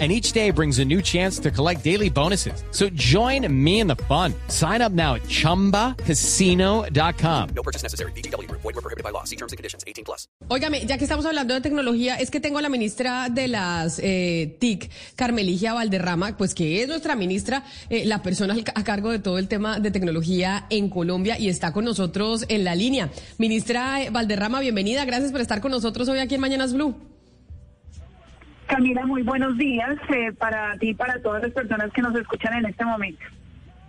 and each day brings a new chance to collect daily bonuses. So join me in the fun. Sign up now at ChumbaCasino.com. No purchase necessary. BGW. Void were prohibited by law. See terms and conditions. 18 plus. Óigame, ya que estamos hablando de tecnología, es que tengo a la ministra de las eh, TIC, Carmeligia Valderrama, pues que es nuestra ministra, eh, la persona a cargo de todo el tema de tecnología en Colombia y está con nosotros en la línea. Ministra eh, Valderrama, bienvenida. Gracias por estar con nosotros hoy aquí en Mañanas Blue. Camila, muy buenos días eh, para ti y para todas las personas que nos escuchan en este momento.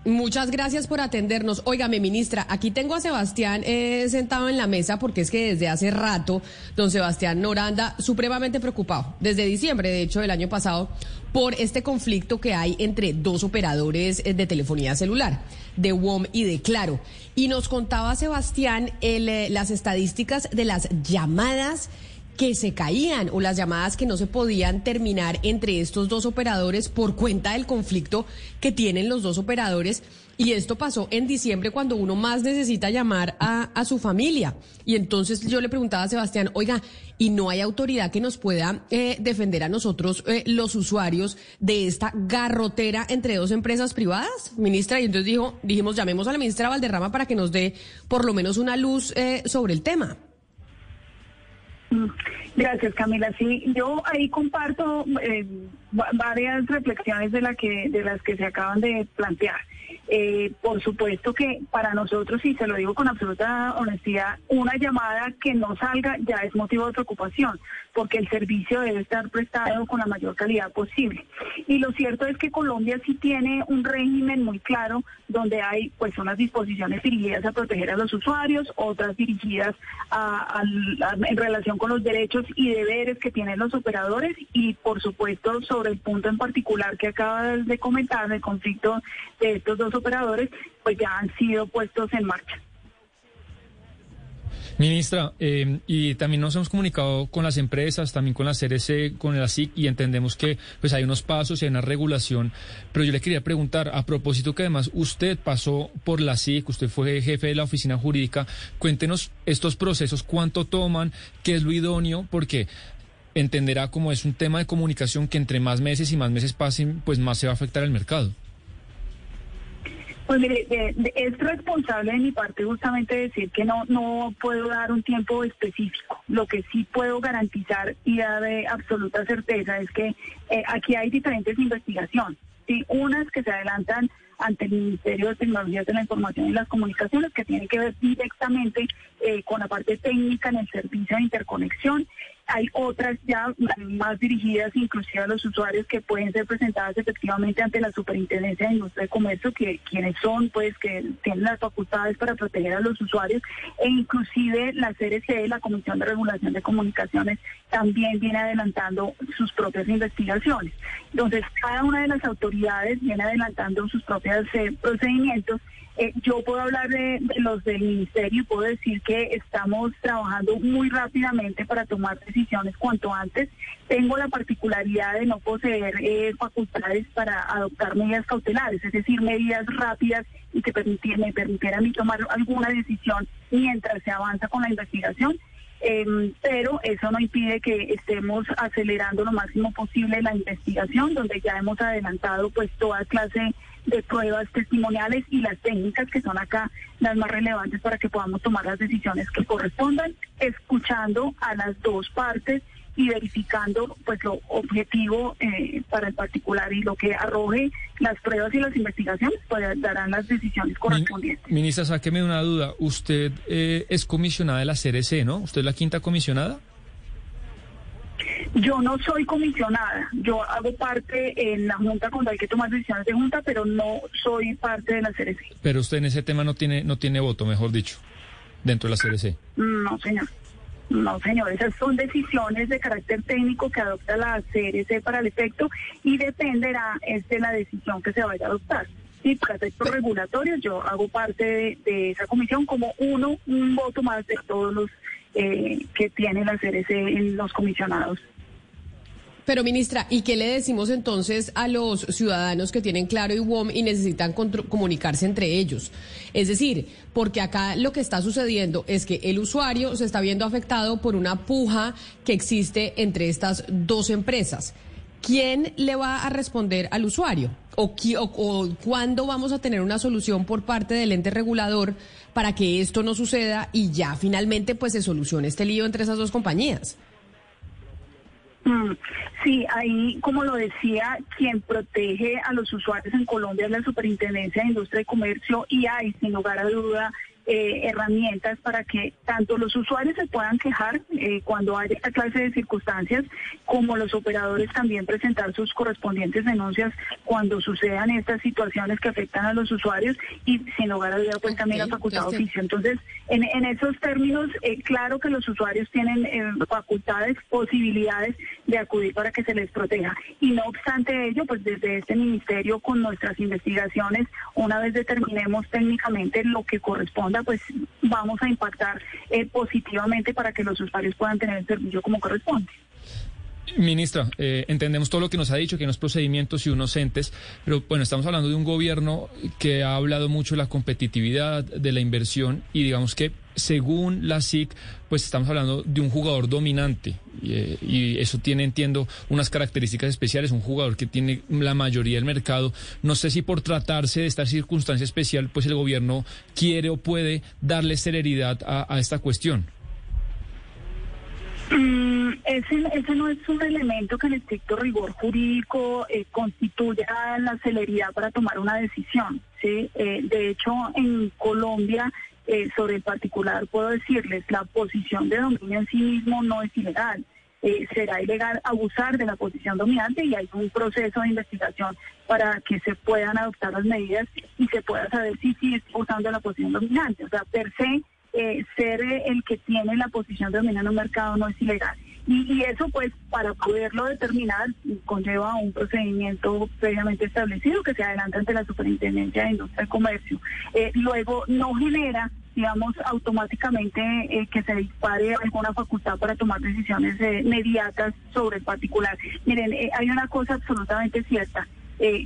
Muchas gracias por atendernos. Óigame, ministra, aquí tengo a Sebastián eh, sentado en la mesa porque es que desde hace rato don Sebastián Noranda supremamente preocupado, desde diciembre, de hecho, del año pasado, por este conflicto que hay entre dos operadores eh, de telefonía celular, de WOM y de Claro. Y nos contaba Sebastián el, las estadísticas de las llamadas que se caían o las llamadas que no se podían terminar entre estos dos operadores por cuenta del conflicto que tienen los dos operadores. Y esto pasó en diciembre cuando uno más necesita llamar a, a su familia. Y entonces yo le preguntaba a Sebastián, oiga, ¿y no hay autoridad que nos pueda eh, defender a nosotros, eh, los usuarios, de esta garrotera entre dos empresas privadas, ministra? Y entonces dijo, dijimos, llamemos a la ministra Valderrama para que nos dé por lo menos una luz eh, sobre el tema. Gracias, Camila. Sí, yo ahí comparto eh, varias reflexiones de, que, de las que se acaban de plantear. Eh, por supuesto que para nosotros, y se lo digo con absoluta honestidad, una llamada que no salga ya es motivo de preocupación, porque el servicio debe estar prestado con la mayor calidad posible. Y lo cierto es que Colombia sí tiene un régimen muy claro donde hay pues unas disposiciones dirigidas a proteger a los usuarios, otras dirigidas a, en relación con los derechos y deberes que tienen los operadores y por supuesto sobre el punto en particular que acabas de comentar, el conflicto de estos dos operadores, pues ya han sido puestos en marcha. Ministra, eh, y también nos hemos comunicado con las empresas, también con la CRC, con la SIC, y entendemos que pues hay unos pasos y hay una regulación. Pero yo le quería preguntar, a propósito que además usted pasó por la SIC, usted fue jefe de la oficina jurídica, cuéntenos estos procesos, cuánto toman, qué es lo idóneo, porque entenderá como es un tema de comunicación que entre más meses y más meses pasen, pues más se va a afectar el mercado. Pues mire, es responsable de mi parte justamente decir que no, no puedo dar un tiempo específico. Lo que sí puedo garantizar y dar de absoluta certeza es que eh, aquí hay diferentes investigaciones. ¿sí? Unas que se adelantan ante el Ministerio de Tecnologías de la Información y las Comunicaciones, que tienen que ver directamente eh, con la parte técnica en el servicio de interconexión hay otras ya más dirigidas inclusive a los usuarios que pueden ser presentadas efectivamente ante la Superintendencia de Industria de Comercio, que quienes son, pues, que tienen las facultades para proteger a los usuarios, e inclusive la CRC, la Comisión de Regulación de Comunicaciones, también viene adelantando sus propias investigaciones. Entonces, cada una de las autoridades viene adelantando sus propios eh, procedimientos eh, yo puedo hablar de, los del ministerio y puedo decir que estamos trabajando muy rápidamente para tomar decisiones cuanto antes. Tengo la particularidad de no poseer eh, facultades para adoptar medidas cautelares, es decir, medidas rápidas y que me permitieran a mí tomar alguna decisión mientras se avanza con la investigación. Em, pero eso no impide que estemos acelerando lo máximo posible la investigación, donde ya hemos adelantado pues toda clase pruebas testimoniales y las técnicas que son acá las más relevantes para que podamos tomar las decisiones que correspondan, escuchando a las dos partes y verificando pues lo objetivo eh, para el particular y lo que arroje las pruebas y las investigaciones pues darán las decisiones correspondientes. Ministra, sáqueme una duda. Usted eh, es comisionada de la CRC, ¿no? ¿Usted es la quinta comisionada? Yo no soy comisionada, yo hago parte en la Junta cuando hay que tomar decisiones de Junta, pero no soy parte de la CRC. Pero usted en ese tema no tiene, no tiene voto, mejor dicho, dentro de la CRC. No, señor. No, señor, esas son decisiones de carácter técnico que adopta la CRC para el efecto y dependerá de la decisión que se vaya a adoptar. Y para efectos regulatorios yo hago parte de, esa comisión como uno, un voto más de todos los eh, que tiene la CRC en los comisionados. Pero ministra, ¿y qué le decimos entonces a los ciudadanos que tienen Claro y WOM y necesitan comunicarse entre ellos? Es decir, porque acá lo que está sucediendo es que el usuario se está viendo afectado por una puja que existe entre estas dos empresas. ¿Quién le va a responder al usuario? ¿O, o cuándo vamos a tener una solución por parte del ente regulador para que esto no suceda y ya finalmente pues se solucione este lío entre esas dos compañías? Mm, sí, ahí, como lo decía, quien protege a los usuarios en Colombia es la Superintendencia de Industria y Comercio y hay, sin lugar a duda, eh, herramientas para que tanto los usuarios se puedan quejar eh, cuando haya esta clase de circunstancias, como los operadores también presentar sus correspondientes denuncias cuando sucedan estas situaciones que afectan a los usuarios y sin lugar a duda pues también la facultad de oficio. Entonces, en, en esos términos, eh, claro que los usuarios tienen facultades, posibilidades de acudir para que se les proteja. Y no obstante ello, pues desde este ministerio con nuestras investigaciones, una vez determinemos técnicamente lo que corresponde pues vamos a impactar eh, positivamente para que los usuarios puedan tener el servicio como corresponde. Ministra, eh, entendemos todo lo que nos ha dicho, que unos procedimientos y unos entes, pero bueno, estamos hablando de un gobierno que ha hablado mucho de la competitividad, de la inversión y digamos que según la SIC, pues estamos hablando de un jugador dominante eh, y, eso tiene, entiendo, unas características especiales, un jugador que tiene la mayoría del mercado. No sé si por tratarse de esta circunstancia especial, pues el gobierno quiere o puede darle celeridad a, esta cuestión. Mm, ese, no es un elemento que en estricto rigor jurídico eh, constituya la celeridad para tomar una decisión. ¿sí? Eh, de hecho, en Colombia eh, sobre el particular puedo decirles, la posición de dominio en sí mismo no es ilegal. Eh, será ilegal abusar de la posición dominante y hay un proceso de investigación para que se puedan adoptar las medidas y se pueda saber si sí está usando la posición dominante. O sea, per se, eh, ser el que tiene la posición dominante en un mercado no es ilegal. Y, eso, pues, para poderlo determinar, conlleva un procedimiento previamente establecido que se adelanta ante la Superintendencia de Industria y Comercio. Eh, luego, no genera digamos, automáticamente eh, que se dispare alguna facultad para tomar decisiones eh, inmediatas sobre el particular. Miren, hay una cosa absolutamente cierta.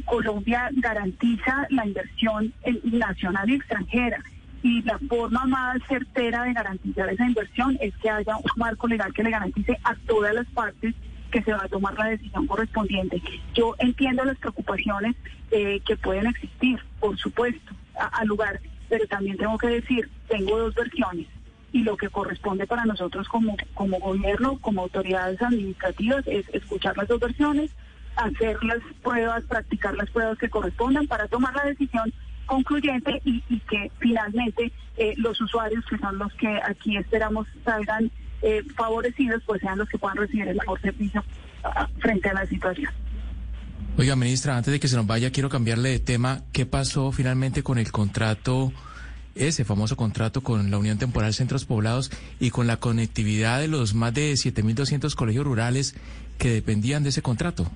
Colombia garantiza la inversión nacional y extranjera y la forma más certera de garantizar esa inversión es que haya un marco legal que le garantice a todas las partes que se va a tomar la decisión correspondiente. Yo entiendo las preocupaciones eh, que pueden existir, por supuesto, al lugar, pero también tengo que decir, tengo dos versiones y lo que corresponde para nosotros como, como gobierno, como autoridades administrativas, es escuchar las dos versiones, hacer las pruebas, practicar las pruebas que correspondan para tomar la decisión concluyente y, que finalmente eh, los usuarios, que son los que aquí esperamos salgan eh, favorecidos, pues sean los que puedan recibir el mejor servicio ah, frente a la situación. Oiga, ministra, antes de que se nos vaya, quiero cambiarle de tema. ¿Qué pasó finalmente con el contrato, ese famoso contrato con la Unión Temporal Centros Poblados y con la conectividad de los más de 7.200 colegios rurales que dependían de ese contrato?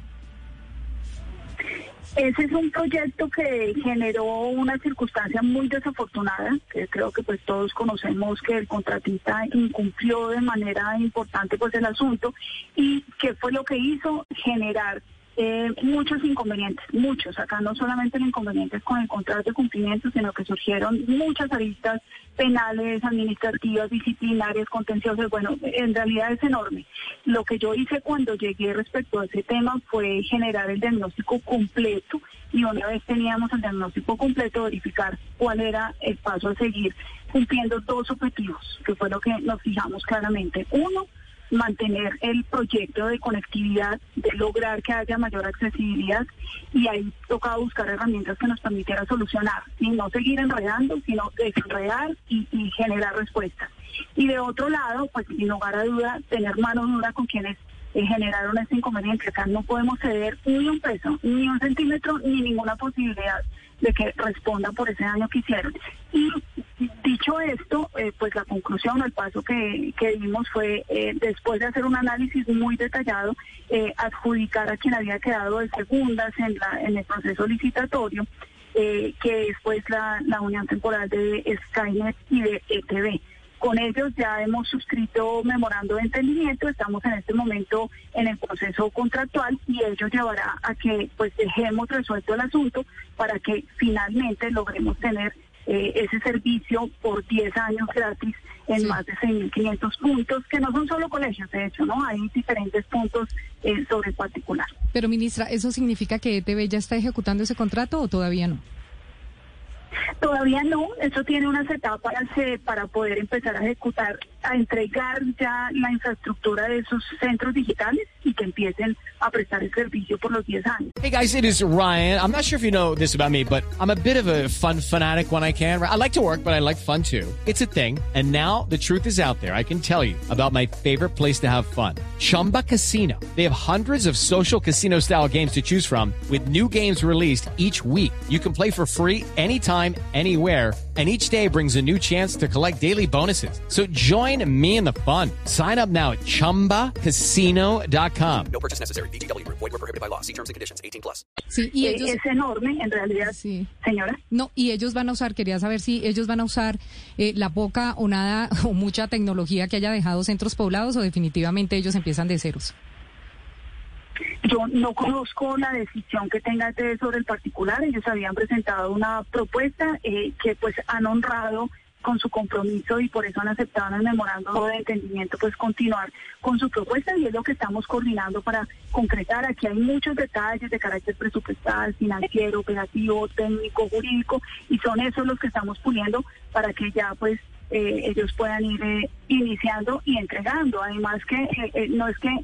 Ese es un proyecto que generó una circunstancia muy desafortunada, que creo que pues todos conocemos que el contratista incumplió de manera importante pues el asunto y que fue lo que hizo generar eh, muchos inconvenientes, muchos. Acá no solamente el inconveniente con el contrato de cumplimiento, sino que surgieron muchas aristas penales, administrativas, disciplinarias, contenciosas. Bueno, en realidad es enorme. Lo que yo hice cuando llegué respecto a ese tema fue generar el diagnóstico completo y una vez teníamos el diagnóstico completo, verificar cuál era el paso a seguir cumpliendo dos objetivos, que fue lo que nos fijamos claramente. Uno, mantener el proyecto de conectividad, de lograr que haya mayor accesibilidad y ahí toca buscar herramientas que nos permitieran solucionar, y no seguir enredando, sino desenredar y, generar respuestas. Y de otro lado, pues sin lugar a duda, tener mano dura con quienes eh, generaron este inconveniente. Acá no podemos ceder ni un peso, ni un centímetro, ni ninguna posibilidad de que respondan por ese daño que hicieron. Y dicho esto, eh, pues la conclusión o el paso que, que dimos fue, eh, después de hacer un análisis muy detallado, adjudicar a quien había quedado de segundas en, la, en el proceso licitatorio, que es pues la, la unión temporal de Skynet y de ETV con ellos ya hemos suscrito memorando de entendimiento, estamos en este momento en el proceso contractual y ello llevará a que pues dejemos resuelto el asunto para que finalmente logremos tener eh, ese servicio por 10 años gratis en más de 6.500 puntos, que no son solo colegios, de hecho, ¿no? Hay diferentes puntos eh, sobre el particular. Pero, ministra, ¿eso significa que ETV ya está ejecutando ese contrato o todavía no? Todavía no, eso tiene unas etapas eh, para poder empezar a ejecutar, a entregar ya la infraestructura de esos centros digitales y que empiecen a prestar el servicio por los 10 años. Hey guys, it is Ryan. I'm not sure if you know this about me, but I'm a bit of a fun fanatic when I can. I like to work, but I like fun too. It's a thing. And now the truth is out there. I can tell you about my favorite place to have fun. Chumba Casino. They have hundreds of social casino style games to choose from with new games released each week. You can play for free anytime, anywhere and each day brings a new chance to collect daily bonuses. So join me in the fun. Sign up now at ChumbaCasino.com. No purchase necessary. BGW. Void were prohibited by law. See terms and conditions. 18 plus. Sí, y Eh, ellos... es enorme, en realidad, Sí. señora. No, y ellos van a usar, quería saber si ellos van a usar eh, la poca o nada o mucha tecnología que haya dejado centros poblados o definitivamente ellos empiezan de ceros. Yo no conozco la decisión que tenga ETV sobre el particular. Ellos habían presentado una propuesta eh, que pues han honrado con su compromiso y por eso han aceptado en el memorándum de entendimiento pues continuar con su propuesta y es lo que estamos coordinando para concretar. Aquí hay muchos detalles de carácter presupuestal, financiero, operativo, técnico, jurídico y son esos los que estamos puliendo para que ya pues eh, ellos puedan ir eh, iniciando y entregando. Además que no es que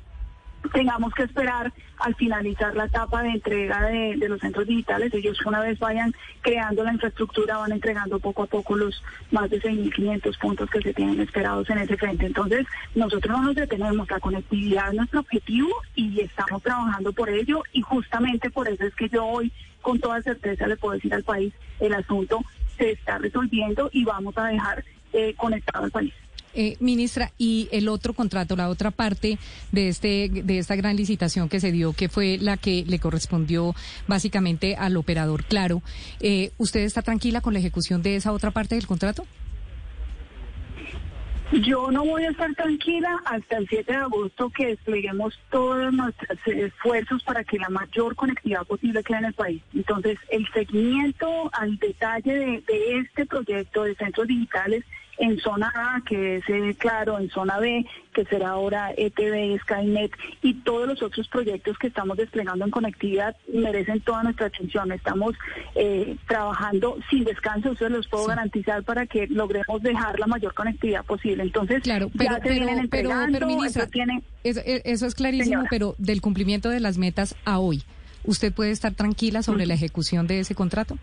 tengamos que esperar al finalizar la etapa de entrega de, los centros digitales. Ellos una vez vayan creando la infraestructura van entregando poco a poco los más de 6.500 puntos que se tienen esperados en ese frente. Entonces, nosotros no nos detenemos, la conectividad es nuestro objetivo y estamos trabajando por ello y justamente por eso es que yo hoy con toda certeza le puedo decir al país el asunto se está resolviendo y vamos a dejar eh, conectado al país. Eh, ministra, y el otro contrato, la otra parte de este de esta gran licitación que se dio, que fue la que le correspondió básicamente al operador Claro, eh, ¿usted está tranquila con la ejecución de esa otra parte del contrato? Yo no voy a estar tranquila hasta el 7 de agosto que despleguemos todos nuestros esfuerzos para que la mayor conectividad posible quede en el país. Entonces, el seguimiento al detalle de, de este proyecto de centros digitales en zona A, que es eh, claro, en zona B, que será ahora ETV, Skynet, y todos los otros proyectos que estamos desplegando en conectividad merecen toda nuestra atención. Estamos eh, trabajando sin descanso, eso los puedo garantizar, para que logremos dejar la mayor conectividad posible. Entonces, Claro, ya pero, se pero, vienen pero, pero, ministra, eso tiene... eso, eh, eso es clarísimo, Señora. pero del cumplimiento de las metas a hoy, ¿usted puede estar tranquila sobre la ejecución de ese contrato?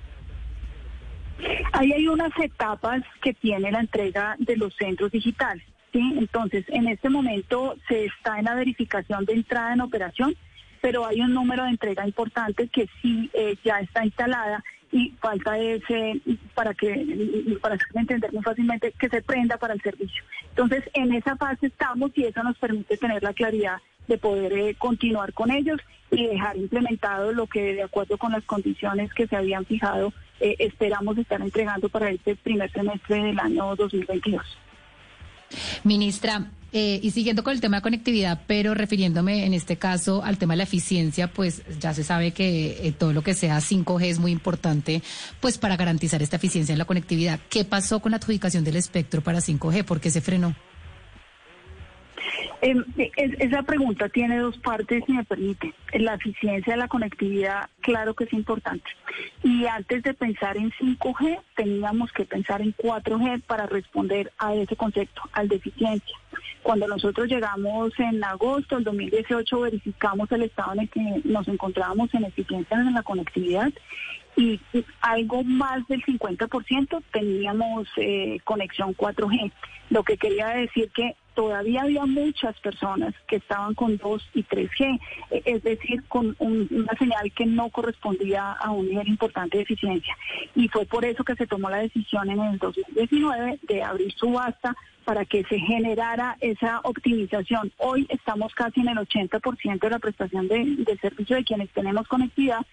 Ahí hay unas etapas que tiene la entrega de los centros digitales. ¿sí? Entonces, en este momento se está en la verificación de entrada en operación, pero hay un número de entrega importante que sí eh, ya está instalada y falta ese para que para entender muy fácilmente que se prenda para el servicio. Entonces, en esa fase estamos y eso nos permite tener la claridad de poder eh, continuar con ellos y dejar implementado lo que de acuerdo con las condiciones que se habían fijado eh, esperamos estar entregando para este primer semestre del año 2022. Ministra, eh, y siguiendo con el tema de conectividad, pero refiriéndome en este caso al tema de la eficiencia, pues ya se sabe que eh, todo lo que sea 5G es muy importante, pues para garantizar esta eficiencia en la conectividad. ¿Qué pasó con la adjudicación del espectro para 5G? ¿Por qué se frenó? Es- esa pregunta tiene dos partes, si me permite. La eficiencia de la conectividad, claro que es importante. Y antes de pensar en 5G, teníamos que pensar en 4G para responder a ese concepto, al de eficiencia. Cuando nosotros llegamos en agosto del 2018, verificamos el estado en el que nos encontrábamos en eficiencia en la conectividad y algo más del 50% teníamos eh, conexión 4G, lo que quería decir que todavía había muchas personas que estaban con 2 y 3G, eh, es decir, con un- una señal que no correspondía a un nivel importante de eficiencia. Y fue por eso que se tomó la decisión en el 2019 de abrir subasta para que se generara esa optimización. Hoy estamos casi en el 80% de la prestación de, de servicio de quienes tenemos conectividad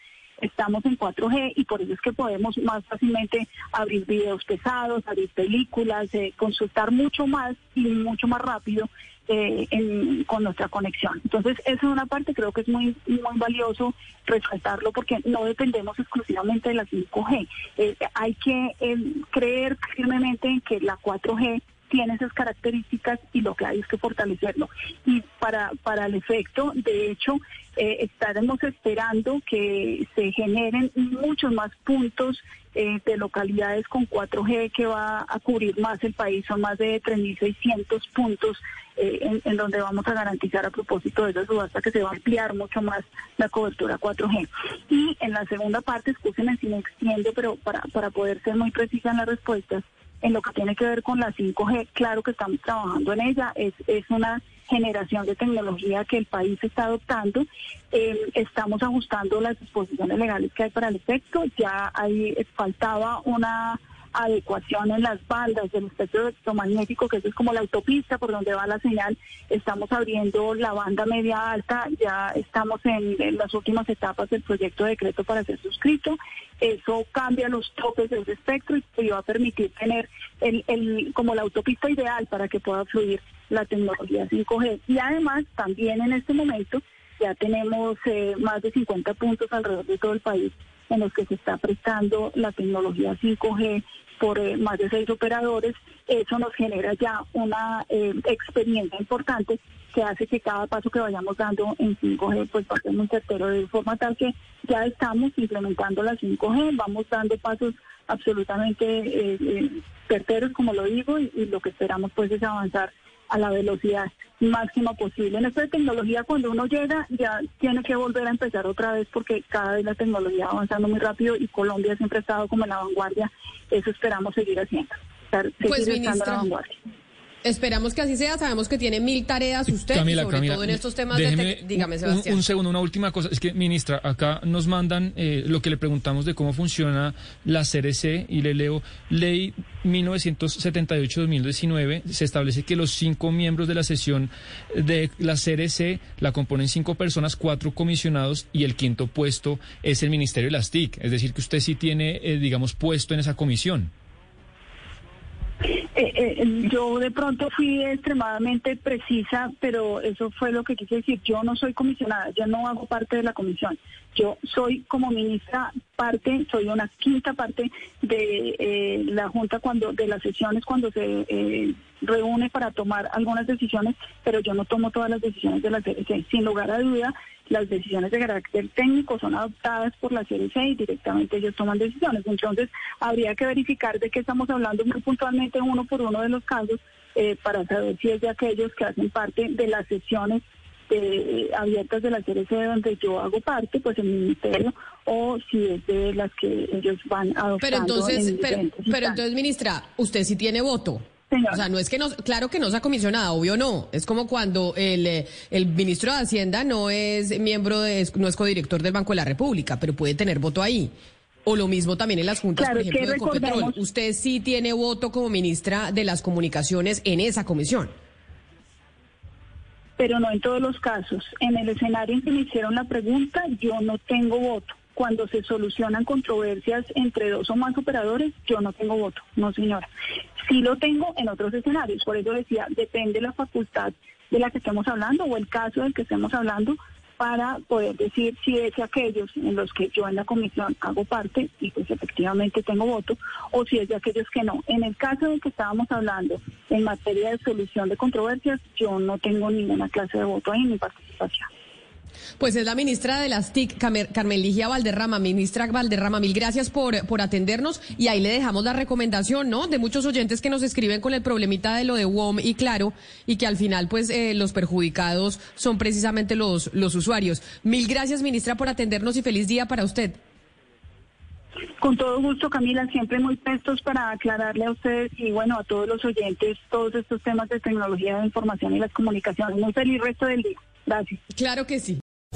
estamos en 4G y por eso es que podemos más fácilmente abrir videos pesados, abrir películas, eh, consultar mucho más y mucho más rápido eh, en- con nuestra conexión. Entonces, esa es una parte, creo que es muy, muy valioso resaltarlo porque no dependemos exclusivamente de la 5G. Eh, hay que eh, creer firmemente en que la 4G tiene esas características y lo que hay es que fortalecerlo. Y para, para el efecto, de hecho, eh, estaremos esperando que se generen muchos más puntos eh, de localidades con 4G que va a cubrir más el país. Son más de 3.600 puntos eh, en, donde vamos a garantizar a propósito de esa subasta que se va a ampliar mucho más la cobertura 4G. Y en la segunda parte, escúchenme si me extiendo, pero para, para poder ser muy precisa en las respuestas, en lo que tiene que ver con la 5G, claro que estamos trabajando en ella, es, es una generación de tecnología que el país está adoptando. Eh, estamos ajustando las disposiciones legales que hay para el efecto. Ya ahí faltaba una adecuación en las bandas del espectro electromagnético, que eso es como la autopista por donde va la señal. Estamos abriendo la banda media alta, ya estamos en, las últimas etapas del proyecto de decreto para ser suscrito. Eso cambia los topes del espectro y, y va a permitir tener el, el, como la autopista ideal para que pueda fluir la tecnología 5G. Y además, también en este momento, ya tenemos eh, más de 50 puntos alrededor de todo el país en los que se está prestando la tecnología 5G por eh, más de seis operadores. Eso nos genera ya una eh, experiencia importante que hace que cada paso que vayamos dando en 5G pues va a ser muy certero de forma tal que ya estamos implementando la 5G, vamos dando pasos absolutamente eh, eh, certeros como lo digo y, y lo que esperamos pues es avanzar a la velocidad máxima posible. En esta tecnología, cuando uno llega, ya tiene que volver a empezar otra vez porque cada vez la tecnología va avanzando muy rápido y Colombia siempre ha estado como en la vanguardia. Eso esperamos seguir haciendo, estar, seguir Pues, estando en la vanguardia. Esperamos que así sea. Sabemos que tiene mil tareas usted, Camila, sobre Camila, todo en estos temas de... déjeme Dígame, un- Sebastián. Un, segundo, una última cosa. Es que, ministra, acá nos mandan eh, lo que le preguntamos de cómo funciona la CRC y le leo Ley 1978-2019. Se establece que los cinco miembros de la sesión de la CRC la componen cinco personas, cuatro comisionados y el quinto puesto es el Ministerio de las TIC. Es decir, que usted sí tiene, eh, digamos, puesto en esa comisión. Eh, eh, yo de pronto fui extremadamente precisa, pero eso fue lo que quise decir. Yo no soy comisionada, yo no hago parte de la comisión. Yo soy como ministra parte, soy una quinta parte de eh, la Junta cuando, de las sesiones cuando se eh, reúne para tomar algunas decisiones, pero yo no tomo todas las decisiones de la CRC. Sin lugar a duda, las decisiones de carácter técnico son adoptadas por la CRC y directamente ellos toman decisiones. Entonces, habría que verificar de qué estamos hablando muy puntualmente uno por uno de los casos eh, para saber si es de aquellos que hacen parte de las sesiones eh, abiertas de la CRC donde yo hago parte, pues el ministerio, o si es de las que ellos van adoptando. Pero entonces, en pero, pero entonces, ministra, usted sí tiene voto. O sea, no es que no, claro que no sea comisionada, obvio no. Es como cuando el, eh, el ministro de Hacienda no es miembro de, no es codirector del Banco de la República, pero puede tener voto ahí. O lo mismo también en las juntas, Claro, por ejemplo, de Ecopetrol. Usted sí tiene voto como ministra de las comunicaciones en esa comisión. pero no en todos los casos. En el escenario en que me hicieron la pregunta, yo no tengo voto. Cuando se solucionan controversias entre dos o más operadores, yo no tengo voto, no señora. Sí lo tengo en otros escenarios, por eso decía, depende la facultad de la que estemos hablando o el caso del que estemos hablando para poder decir si es de aquellos en los que yo en la comisión hago parte y pues efectivamente tengo voto o si es de aquellos que no. En el caso del que estábamos hablando en materia de solución de controversias, yo no tengo ninguna clase de voto ahí ni participación. Pues es la ministra de las TIC, Carmen Ligia Valderrama. Ministra Valderrama, mil gracias por, por atendernos y ahí le dejamos la recomendación, ¿no? De muchos oyentes que nos escriben con el problemita de lo de WOM y claro, y que al final, pues, eh, los perjudicados son precisamente los, los usuarios. Mil gracias, ministra, por atendernos y feliz día para usted. Con todo gusto, Camila, siempre muy prestos para aclararle a ustedes y bueno, a todos los oyentes todos estos temas de tecnología de información y las comunicaciones. Muy feliz resto del día. Gracias. Claro que sí.